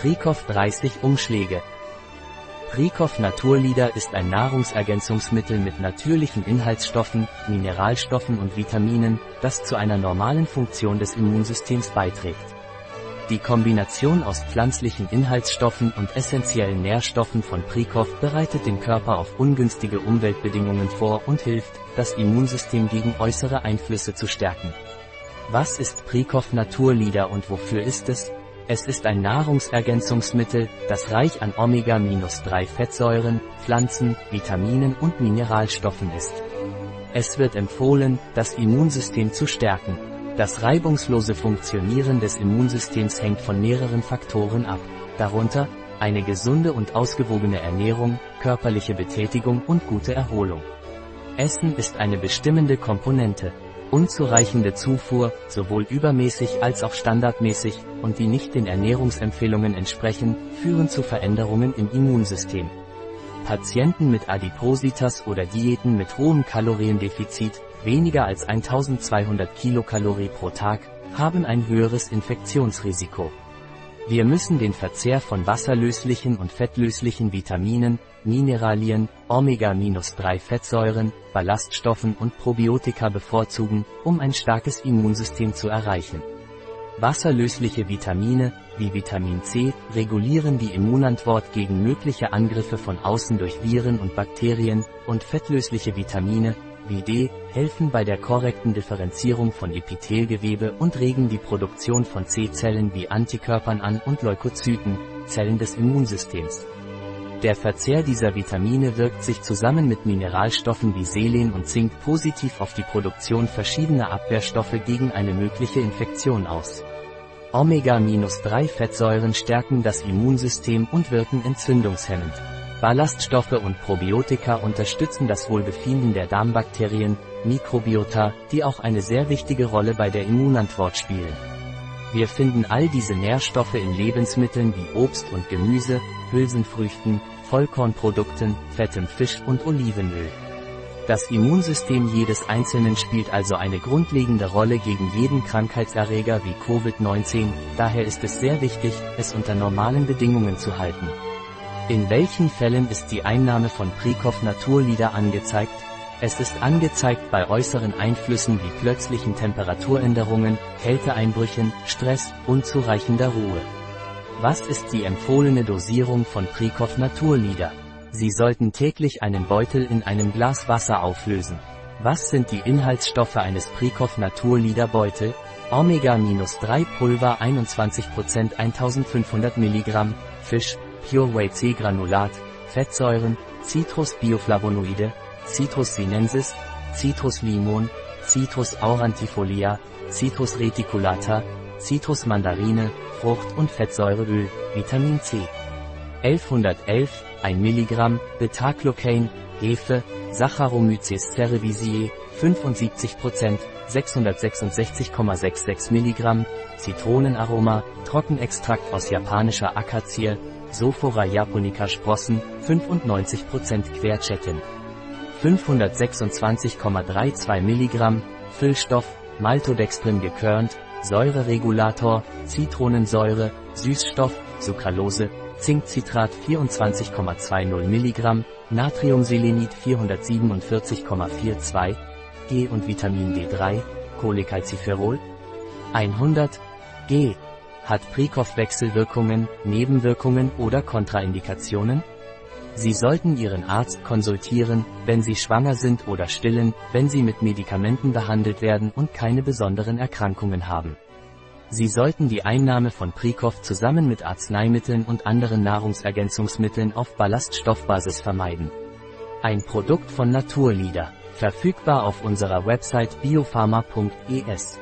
Prikov 30 Umschläge. Prikov Naturlieder ist ein Nahrungsergänzungsmittel mit natürlichen Inhaltsstoffen, Mineralstoffen und Vitaminen, das zu einer normalen Funktion des Immunsystems beiträgt. Die Kombination aus pflanzlichen Inhaltsstoffen und essentiellen Nährstoffen von Prikov bereitet den Körper auf ungünstige Umweltbedingungen vor und hilft, das Immunsystem gegen äußere Einflüsse zu stärken. Was ist Prikov Naturlieder und wofür ist es? Es ist ein Nahrungsergänzungsmittel, das reich an Omega-3 Fettsäuren, Pflanzen, Vitaminen und Mineralstoffen ist. Es wird empfohlen, das Immunsystem zu stärken. Das reibungslose Funktionieren des Immunsystems hängt von mehreren Faktoren ab, darunter eine gesunde und ausgewogene Ernährung, körperliche Betätigung und gute Erholung. Essen ist eine bestimmende Komponente. Unzureichende Zufuhr, sowohl übermäßig als auch standardmäßig, und die nicht den Ernährungsempfehlungen entsprechen, führen zu Veränderungen im Immunsystem. Patienten mit Adipositas oder Diäten mit hohem Kaloriendefizit, weniger als 1200 Kilokalorie pro Tag, haben ein höheres Infektionsrisiko. Wir müssen den Verzehr von wasserlöslichen und fettlöslichen Vitaminen, Mineralien, Omega-3-Fettsäuren, Ballaststoffen und Probiotika bevorzugen, um ein starkes Immunsystem zu erreichen. Wasserlösliche Vitamine, wie Vitamin C, regulieren die Immunantwort gegen mögliche Angriffe von außen durch Viren und Bakterien, und fettlösliche Vitamine, wie D, helfen bei der korrekten Differenzierung von Epithelgewebe und regen die Produktion von C-Zellen wie Antikörpern an und Leukozyten, Zellen des Immunsystems. Der Verzehr dieser Vitamine wirkt sich zusammen mit Mineralstoffen wie Selen und Zink positiv auf die Produktion verschiedener Abwehrstoffe gegen eine mögliche Infektion aus. Omega-3-Fettsäuren stärken das Immunsystem und wirken entzündungshemmend. Ballaststoffe und Probiotika unterstützen das Wohlbefinden der Darmbakterien, Mikrobiota, die auch eine sehr wichtige Rolle bei der Immunantwort spielen. Wir finden all diese Nährstoffe in Lebensmitteln wie Obst und Gemüse, Hülsenfrüchten, Vollkornprodukten, fettem Fisch und Olivenöl. Das Immunsystem jedes Einzelnen spielt also eine grundlegende Rolle gegen jeden Krankheitserreger wie Covid-19, daher ist es sehr wichtig, es unter normalen Bedingungen zu halten. In welchen Fällen ist die Einnahme von Prikov Naturlieder angezeigt? Es ist angezeigt bei äußeren Einflüssen wie plötzlichen Temperaturänderungen, Kälteeinbrüchen, Stress, unzureichender Ruhe. Was ist die empfohlene Dosierung von Prikov Naturlieder? Sie sollten täglich einen Beutel in einem Glas Wasser auflösen. Was sind die Inhaltsstoffe eines Prikov Naturlieder Beutel? Omega-3 Pulver 21% 1500 mg, Fisch, Pure Whey C Granulat, Fettsäuren, Citrus Bioflavonoide, Citrus sinensis, Citrus limon, Citrus aurantifolia, Citrus reticulata, Citrus mandarine, Frucht- und Fettsäureöl, Vitamin C. 1111, 1 mg, Beta-Glucan, Hefe, Saccharomyces cerevisiae, 75%, 666,66 mg, Zitronenaroma, Trockenextrakt aus japanischer Akazie, Sophora japonica Sprossen, 95% Quercetin. 526,32 mg, Füllstoff, Maltodextrin gekörnt, Säureregulator, Zitronensäure, Süßstoff, Sucralose, Zinkcitrat 24,20 mg, Natriumselenit 447,42, G und Vitamin D3, Cholecalciferol 100 G hat Prikov Wechselwirkungen, Nebenwirkungen oder Kontraindikationen? Sie sollten Ihren Arzt konsultieren, wenn Sie schwanger sind oder stillen, wenn Sie mit Medikamenten behandelt werden und keine besonderen Erkrankungen haben. Sie sollten die Einnahme von Prikov zusammen mit Arzneimitteln und anderen Nahrungsergänzungsmitteln auf Ballaststoffbasis vermeiden. Ein Produkt von Naturlieder, verfügbar auf unserer Website biopharma.es.